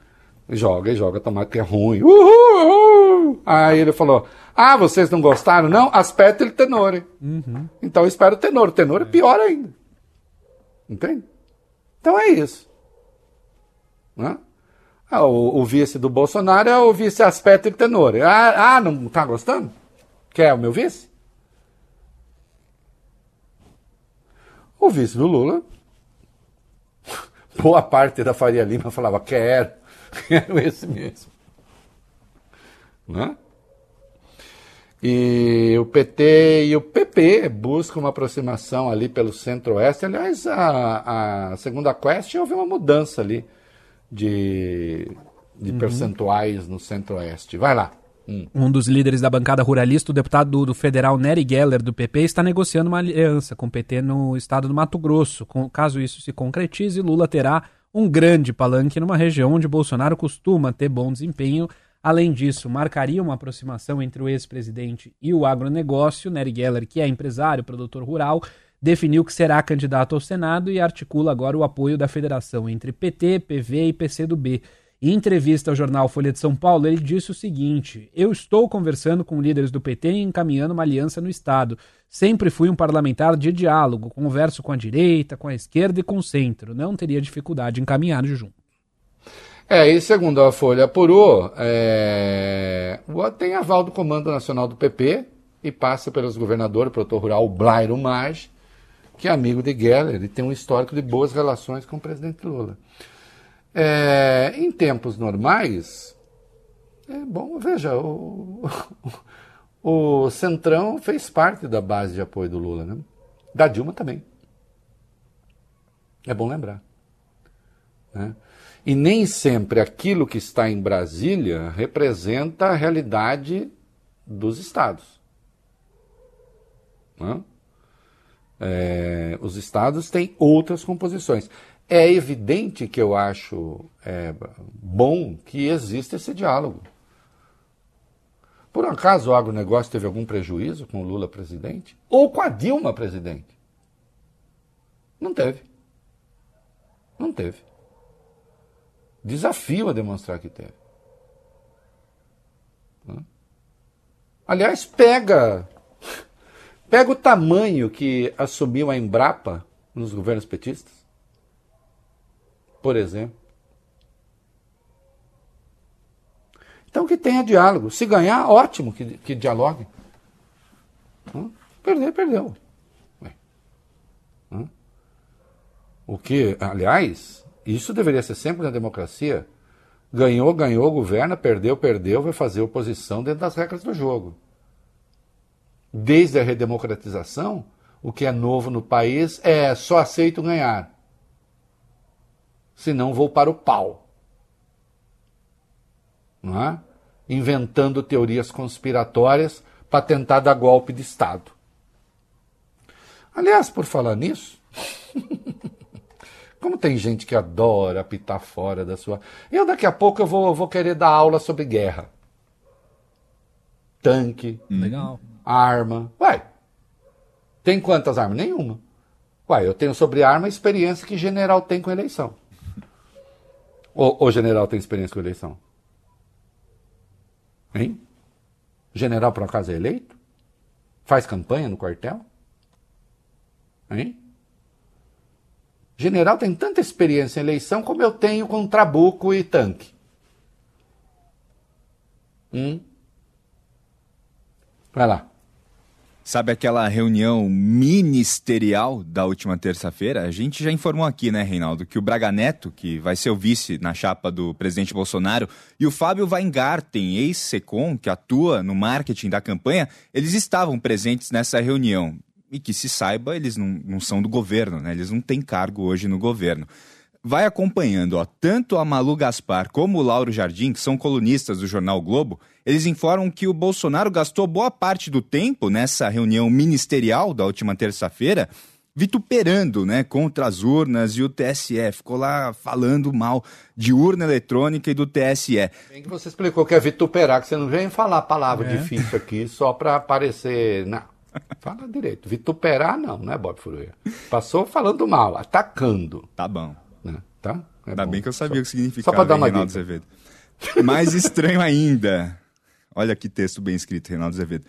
Joga e joga tomate que é ruim. Uhul, uhul. Aí ele falou: Ah, vocês não gostaram? Não? Aspetta il tenore. Uhum. Então eu espero o tenor. O tenor é pior ainda. Entende? Então é isso. Né? Ah, o, o vice do Bolsonaro é o vice aspetta il tenore. Ah, ah, não tá gostando? Quer o meu vice? O vice do Lula, boa parte da Faria Lima falava: quero, quero esse mesmo. Né? E o PT e o PP buscam uma aproximação ali pelo centro-oeste. Aliás, a, a segunda Quest houve uma mudança ali de, de Uhum. percentuais no centro-oeste. Vai lá. Hum. Um dos líderes da bancada ruralista, o deputado do, do federal Nery Geller, do PP, está negociando uma aliança com o PT no estado do Mato Grosso. Com- caso isso se concretize, Lula terá um grande palanque numa região onde Bolsonaro costuma ter bom desempenho. Além disso, marcaria uma aproximação entre o ex-presidente e o agronegócio. Nery Geller, que é empresário, produtor rural, definiu que será candidato ao Senado e articula agora o apoio da federação entre PT, PV e PCdoB. Em entrevista ao jornal Folha de São Paulo, ele disse o seguinte: Eu estou conversando com líderes do PT e encaminhando uma aliança no Estado. Sempre fui um parlamentar de diálogo, converso com a direita, com a esquerda e com o centro. Não teria dificuldade em caminhar junto. É, e segundo a Folha apurou, é... tem aval do Comando Nacional do PP e passa pelos governadores, produtor rural Blairo Maggi, que é amigo de Geller e tem um histórico de boas relações com o presidente Lula. É, em tempos normais, é bom, veja, o, o, Centrão fez parte da base de apoio do Lula, né? Da Dilma também. É bom lembrar. Né? E nem sempre aquilo que está em Brasília representa a realidade dos estados. Né? É, os estados têm outras composições. É evidente que eu acho é, bom que exista esse diálogo. Por acaso o agronegócio teve algum prejuízo com o Lula presidente? Ou com a Dilma presidente? Não teve. Não teve. Desafio a demonstrar que teve. Aliás, pega pega o tamanho que assumiu a Embrapa nos governos petistas. Por exemplo. Então que tenha diálogo. Se ganhar, ótimo que, que dialogue. Hum? Perder, perdeu. Hum? O que, aliás, isso deveria ser sempre na democracia. Ganhou, ganhou, governa, perdeu, perdeu, vai fazer oposição dentro das regras do jogo. Desde a redemocratização, o que é novo no país é só aceito ganhar. Senão vou para o pau. Não é? Inventando teorias conspiratórias para tentar dar golpe de Estado. Aliás, por falar nisso, Como tem gente que adora apitar fora da sua. Eu daqui a pouco eu vou, vou querer dar aula sobre guerra. Tanque. Legal. Arma. Uai. Tem quantas armas? Nenhuma. Uai, eu tenho sobre arma a experiência que general tem com eleição. O, o general tem experiência com eleição? Hein? General por acaso é eleito? Faz campanha no quartel? Hein? General tem tanta experiência em eleição como eu tenho com trabuco e tanque. Hum? Vai lá. Sabe aquela reunião ministerial da última terça-feira? A gente já informou aqui, né, Reinaldo, que o Braga Neto, que vai ser o vice na chapa do presidente Bolsonaro, e o Fábio Weingarten, ex-SECOM, que atua no marketing da campanha, eles estavam presentes nessa reunião e que se saiba, eles não, não são do governo, né? Eles não têm cargo hoje no governo. Vai acompanhando, ó, tanto a Malu Gaspar como o Lauro Jardim, que são colunistas do jornal Globo, eles informam que o Bolsonaro gastou boa parte do tempo nessa reunião ministerial da última terça-feira vituperando, né, contra as urnas e o TSE. Ficou lá falando mal de urna eletrônica e do TSE. Bem que você explicou que é vituperar, que você não vem falar a palavra É. difícil aqui só para aparecer. Não. Fala direito. Vituperar não, né, Bob Furuia? Passou falando mal, atacando. Tá bom. Tá? É Ainda bom. bem que eu sabia Só- o que significava, Só para dar uma Reinaldo dica. Azevedo. Mais estranho ainda. Olha que texto bem escrito, Reinaldo Azevedo.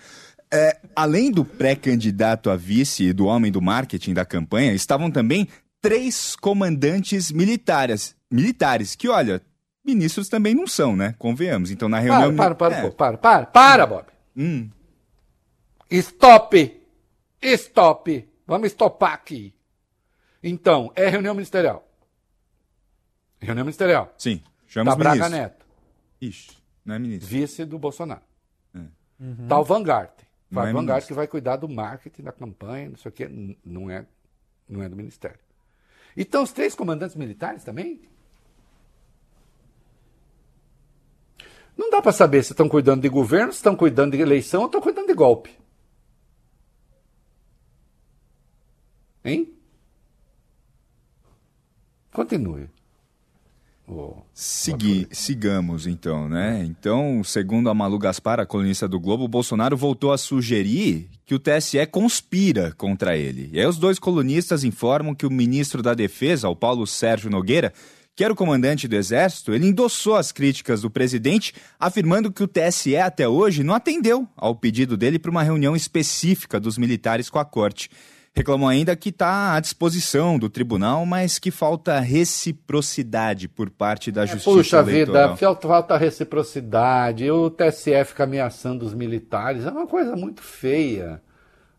É, além do pré-candidato a vice e do homem do marketing da campanha, estavam também três comandantes militares, militares que, olha, ministros também não são, né? Convenhamos. Então, na reunião... Para, para, para, É. pô, para, para, para, Bob. Hum. Stop! Stop! Vamos estopar aqui. Então, é reunião ministerial. Reunião ministerial. Sim, chama Tá Braga. Neto, Ixi, não é ministro. vice do Bolsonaro. Uhum. Tá o Vanguard. Vai é Vanguard ministro. que vai cuidar do marketing, da campanha, não sei o quê. Não é, não é do Ministério. Então, os três comandantes militares também? Não dá para saber se estão cuidando de governo, se estão cuidando de eleição ou estão cuidando de golpe. Hein? Continue. Segui, sigamos então, né? Então, segundo a Malu Gaspar, a colunista do Globo, o Bolsonaro voltou a sugerir que o TSE conspira contra ele. E aí os dois colunistas informam que o ministro da Defesa, o Paulo Sérgio Nogueira, que era o comandante do Exército, ele endossou as críticas do presidente, afirmando que o TSE até hoje não atendeu ao pedido dele para uma reunião específica dos militares com a corte. Reclamou ainda que está à disposição do tribunal, mas que falta reciprocidade por parte da justiça Puxa eleitoral. vida, falta, falta reciprocidade, o TSE fica ameaçando os militares, é uma coisa muito feia,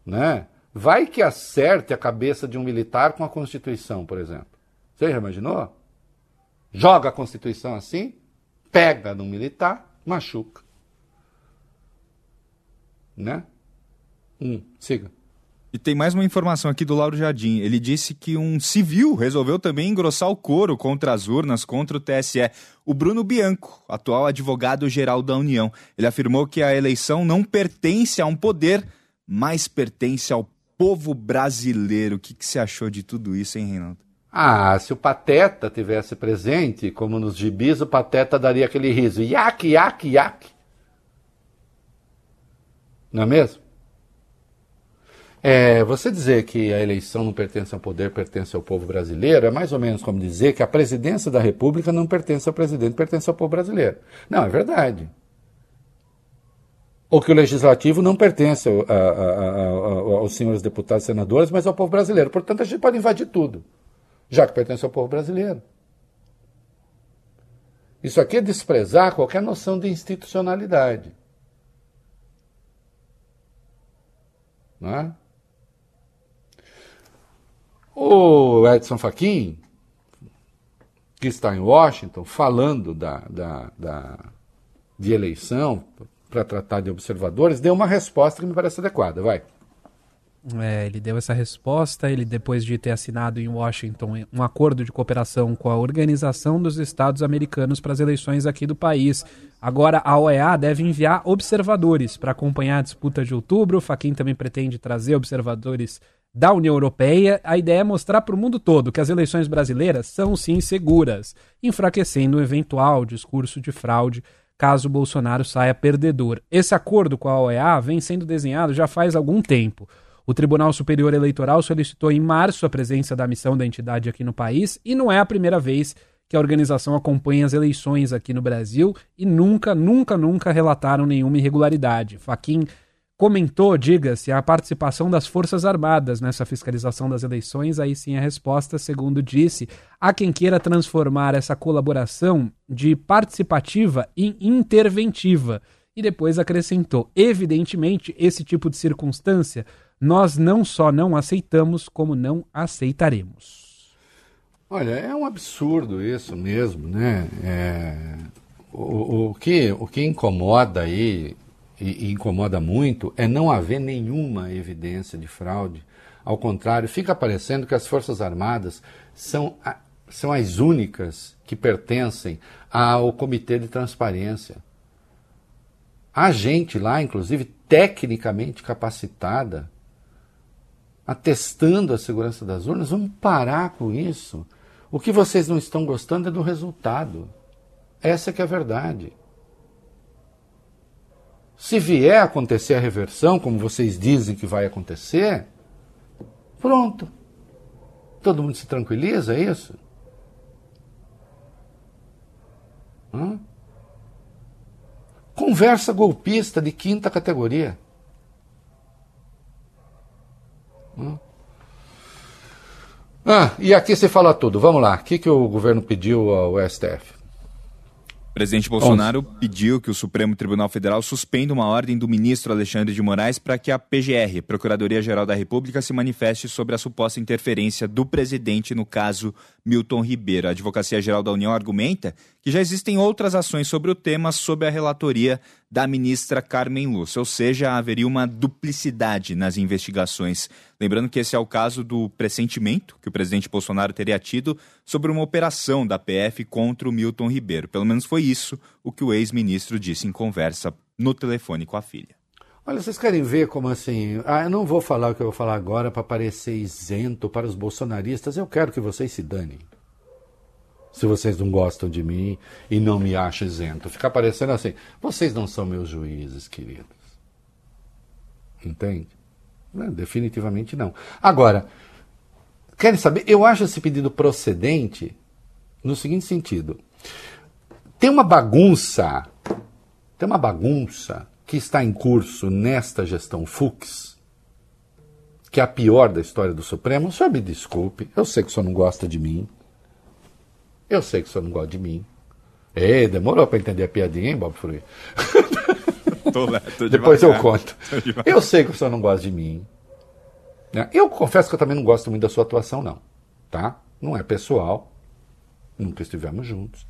né? Vai que acerte a cabeça de um militar com a Constituição, por exemplo. Você já imaginou? Joga a Constituição assim, pega no militar, machuca. Né? Hum, siga. E tem mais uma informação aqui do Lauro Jardim. Ele disse que um civil resolveu também engrossar o coro contra as urnas, contra o TSE. O Bruno Bianco, atual advogado-geral da União. Ele afirmou que a eleição não pertence a um poder, mas pertence ao povo brasileiro. O que, que você achou de tudo isso, hein, Reinaldo? Ah, se o Pateta tivesse presente, como nos gibis, o Pateta daria aquele riso. Iac, iac, iac. Não é mesmo? É, você dizer que a eleição não pertence ao poder, pertence ao povo brasileiro, é mais ou menos como dizer que a presidência da República não pertence ao presidente, pertence ao povo brasileiro. Não, é verdade. Ou que o legislativo não pertence a- a- a- aos senhores deputados e senadores, mas ao povo brasileiro. Portanto, a gente pode invadir tudo, já que pertence ao povo brasileiro. Isso aqui é desprezar qualquer noção de institucionalidade. Não é? O Edson Fachin, que está em Washington, falando da, da, da- de eleição para tratar de observadores, deu uma resposta que me parece adequada. Vai. É, ele deu essa resposta, ele depois de ter assinado em Washington um acordo de cooperação com a Organização dos Estados Americanos para as eleições aqui do país. Agora a OEA deve enviar observadores para acompanhar a disputa de outubro. O Fachin também pretende trazer observadores da União Europeia. A ideia é mostrar para o mundo todo que as eleições brasileiras são sim seguras, enfraquecendo um eventual discurso de fraude caso Bolsonaro saia perdedor. Esse acordo com a OEA vem sendo desenhado já faz algum tempo. O Tribunal Superior Eleitoral solicitou em março a presença da missão da entidade aqui no país e não é a primeira vez que a organização acompanha as eleições aqui no Brasil e nunca, nunca, nunca relataram nenhuma irregularidade. Faquin comentou, diga-se, a participação das Forças Armadas nessa fiscalização das eleições. Aí sim a resposta, segundo disse, há quem queira transformar essa colaboração de participativa em interventiva. E depois acrescentou: evidentemente, esse tipo de circunstância nós não só não aceitamos, como não aceitaremos. Olha, é um absurdo isso mesmo, né? É, o, o, que, o que incomoda aí, e, e incomoda muito, é não haver nenhuma evidência de fraude. Ao contrário, fica parecendo que as Forças Armadas são, a- são as únicas que pertencem ao Comitê de Transparência. Há gente lá, inclusive, tecnicamente capacitada, atestando a segurança das urnas. Vamos parar com isso. O que vocês não estão gostando é do resultado. Essa que é a verdade. Se vier acontecer a reversão, como vocês dizem que vai acontecer, pronto. Todo mundo se tranquiliza, é isso? Hã? Conversa golpista de quinta categoria. Ah, e aqui você fala tudo. Vamos lá. O que, que o governo pediu ao STF? O presidente Bolsonaro pediu que o Supremo Tribunal Federal suspenda uma ordem do ministro Alexandre de Moraes para que a PGR, Procuradoria-Geral da República, se manifeste sobre a suposta interferência do presidente no caso Milton Ribeiro. A Advocacia Geral da União argumenta que já existem outras ações sobre o tema sob a relatoria da ministra Carmen Lúcia, ou seja, haveria uma duplicidade nas investigações. Lembrando que esse é o caso do pressentimento que o presidente Bolsonaro teria tido sobre uma operação da PF contra o Milton Ribeiro. Pelo menos foi isso o que o ex-ministro disse em conversa no telefone com a filha. Olha, vocês querem ver como assim? Ah, eu não vou falar o que eu vou falar agora para parecer isento para os bolsonaristas. Eu quero que vocês se danem. Se vocês não gostam de mim e não me acham isento. Ficar parecendo assim. Vocês não são meus juízes, queridos. Entende? Não, definitivamente não. Agora, querem saber? Eu acho esse pedido procedente no seguinte sentido: tem uma bagunça, tem uma bagunça que está em curso nesta gestão Fux, que é a pior da história do Supremo. O senhor me desculpe, eu sei que o senhor não gosta de mim. Eu sei que o senhor não gosta de mim. Ei, demorou para entender a piadinha, hein, Bob Frui? Tô lá, tô Depois eu conto. Eu sei que o senhor não gosta de mim. né? Eu confesso que eu também não gosto muito da sua atuação, não. Tá? Não é pessoal. Nunca estivemos juntos.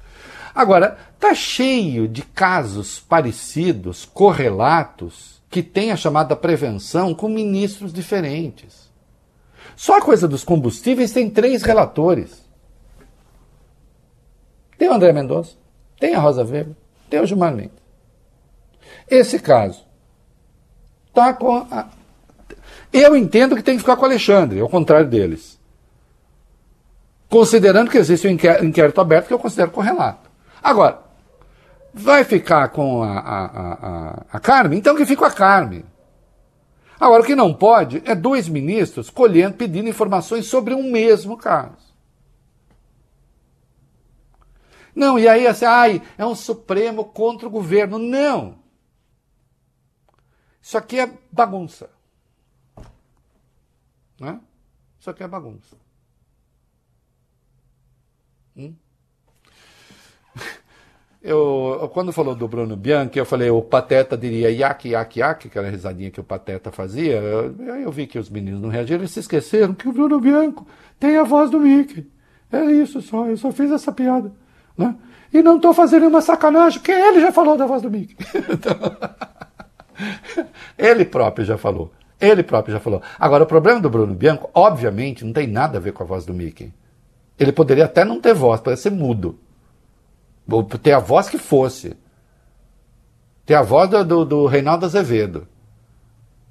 Agora, tá cheio de casos parecidos, correlatos, que tem a chamada prevenção com ministros diferentes. Só a coisa dos combustíveis tem três relatores. Tem o André Mendonça, tem a Rosa Weber, tem o Gilmar Mendes. Esse caso tá com a... Eu entendo que tem que ficar com o Alexandre, ao contrário deles. Considerando que existe um inqué- inquérito aberto que eu considero correlato. Agora, vai ficar com a, a, a, a, Carmen? Então que fique com a Carmen. Agora, o que não pode é dois ministros colhendo, pedindo informações sobre um mesmo caso. Não, e aí assim, ai, é um Supremo contra o governo. Não! Isso aqui é bagunça. Né? Isso aqui é bagunça. Hum? Eu, quando falou do Bruno Bianchi, eu falei, o Pateta diria iac, iac, iac, aquela risadinha que o Pateta fazia. Aí eu vi que os meninos não reagiram, eles se esqueceram que o Bruno Bianco tem a voz do Mickey. É isso só, eu só fiz essa piada. Né? E não estou fazendo nenhuma sacanagem, porque ele já falou da voz do Mickey. Ele próprio já falou. Ele próprio já falou. Agora, o problema do Bruno Bianco, obviamente, não tem nada a ver com a voz do Mickey. Ele poderia até não ter voz, poderia ser mudo. Ou ter a voz que fosse. Ter a voz do, do, do Reinaldo Azevedo.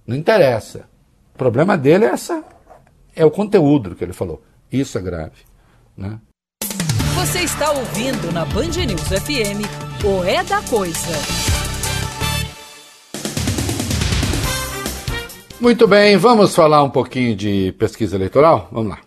Não interessa. O problema dele é essa. É o conteúdo que ele falou. Isso é grave. Né? Você está ouvindo na Band News FM o É da Coisa. Muito bem, vamos falar um pouquinho de pesquisa eleitoral? Vamos lá.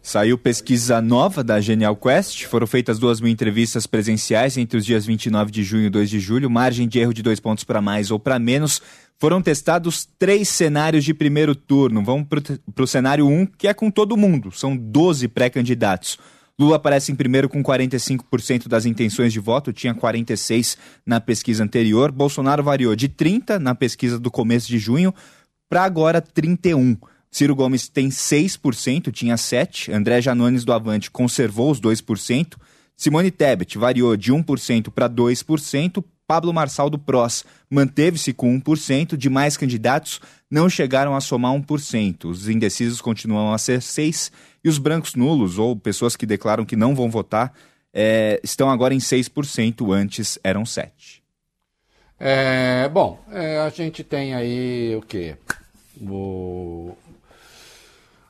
Saiu pesquisa nova da Genial Quest. Foram feitas duas mil entrevistas presenciais entre os dias 29 de junho e 2 de julho. Margem de erro de dois pontos para mais ou para menos. Foram testados três cenários de primeiro turno. Vamos para o cenário 1, que é com todo mundo. São 12 pré-candidatos. Lula aparece em primeiro com 45% das intenções de voto, tinha 46% na pesquisa anterior. Bolsonaro variou de 30% na pesquisa do começo de junho para agora 31%. Ciro Gomes tem 6%, tinha 7%. André Janones do Avante conservou os 2%. Simone Tebet variou de 1% para 2%. Pablo Marçal do PROS manteve-se com 1%. Demais candidatos não chegaram a somar 1%. Os indecisos continuam a ser 6%. E os brancos nulos, ou pessoas que declaram que não vão votar, eh, estão agora em 6%. Antes eram 7%. É, bom, é, a gente tem aí o quê? O...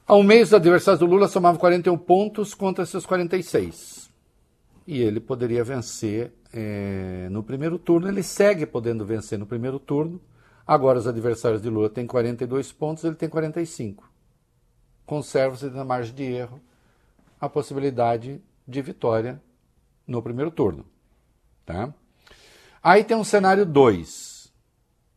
Há um mês, os adversários do Lula somavam 41 pontos contra seus 46. E ele poderia vencer é, no primeiro turno. Ele segue podendo vencer no primeiro turno. Agora, os adversários de Lula têm 42 pontos, ele tem 45. Conserva-se na margem de erro a possibilidade de vitória no primeiro turno. Tá? Aí tem um cenário 2.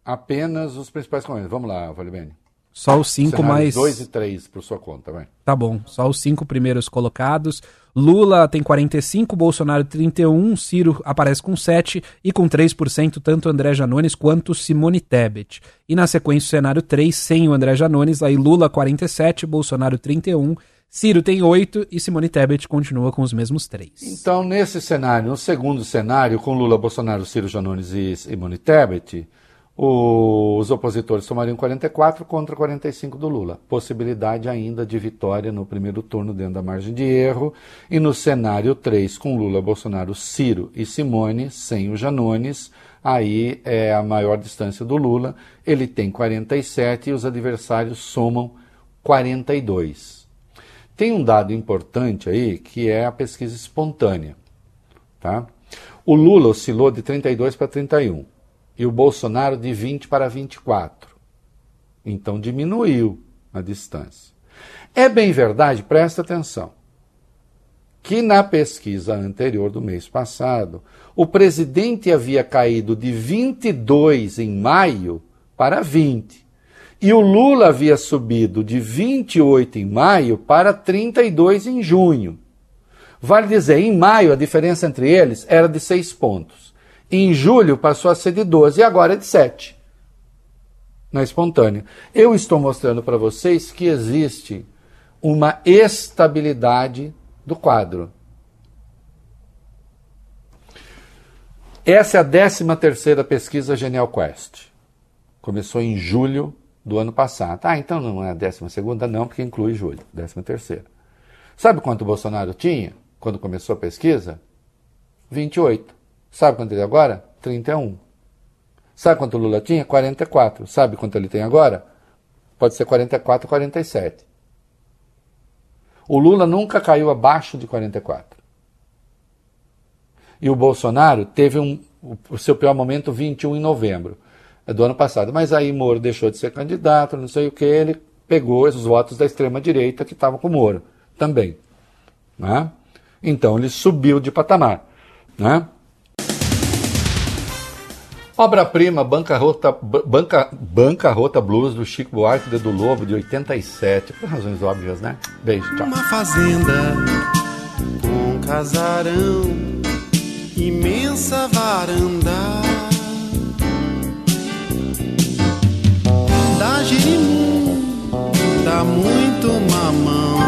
Apenas os principais concorrentes. Vamos lá, Valibene. Só os cinco mais. 2 e 3 por sua conta, vai. Tá bom, só os cinco primeiros colocados. Lula tem 45, Bolsonaro 31, Ciro aparece com 7 e com 3% tanto André Janones quanto Simone Tebet. E na sequência o cenário 3, sem o André Janones, aí Lula 47, Bolsonaro 31, Ciro tem 8 e Simone Tebet continua com os mesmos 3. Então, nesse cenário, no segundo cenário, com Lula, Bolsonaro, Ciro Janones e Simone Tebet, os opositores somariam 44 contra 45 do Lula. Possibilidade ainda de vitória no primeiro turno dentro da margem de erro. E no cenário 3, com Lula, Bolsonaro, Ciro e Simone, sem o Janones, aí é a maior distância do Lula. Ele tem 47 e os adversários somam 42. Tem um dado importante aí que é a pesquisa espontânea. Tá? O Lula oscilou de 32 para 31 e o Bolsonaro de 20 para 24. Então diminuiu a distância. É bem verdade, presta atenção. que na pesquisa anterior do mês passado, o presidente havia caído de 22 em maio para 20. E o Lula havia subido de 28 em maio para 32 em junho. Vale dizer, em maio a diferença entre eles era de 6 pontos. Em julho passou a ser de 12 e agora é de 7. Na espontânea. Eu estou mostrando para vocês que existe uma estabilidade do quadro. Essa é a 13 terceira pesquisa Genial Quest. Começou em julho do ano passado. Ah, então não é a 12 segunda, não, porque inclui julho, 13 terceira. Sabe quanto o Bolsonaro tinha quando começou a pesquisa? 28. Sabe quanto ele é agora? 31. Sabe quanto o Lula tinha? 44. Sabe quanto ele tem agora? Pode ser 44, 47. O Lula nunca caiu abaixo de 44. E o Bolsonaro teve um, o seu pior momento 21 em novembro é do ano passado. Mas aí Moro deixou de ser candidato, não sei o que, ele pegou os votos da extrema-direita que estavam com Moro também. Né? Então ele subiu de patamar. Né? Obra-prima, Bancarrota, Banca, Bancarrota Blues do Chico Buarque do Lobo, de 87. Por razões óbvias, né? Beijo, tchau. Uma fazenda com casarão, imensa varanda. Dá girimum, dá muito mamão,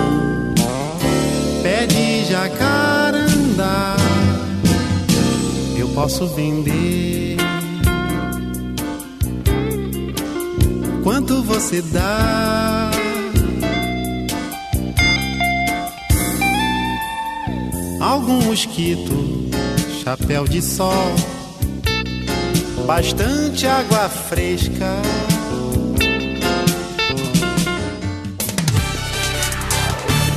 pé de jacarandá. Eu posso vender quanto você dá. Algum mosquito, chapéu de sol, bastante água fresca.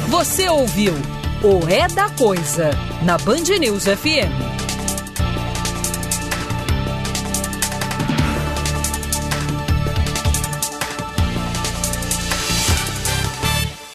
Você ouviu o É da Coisa na Band News FM.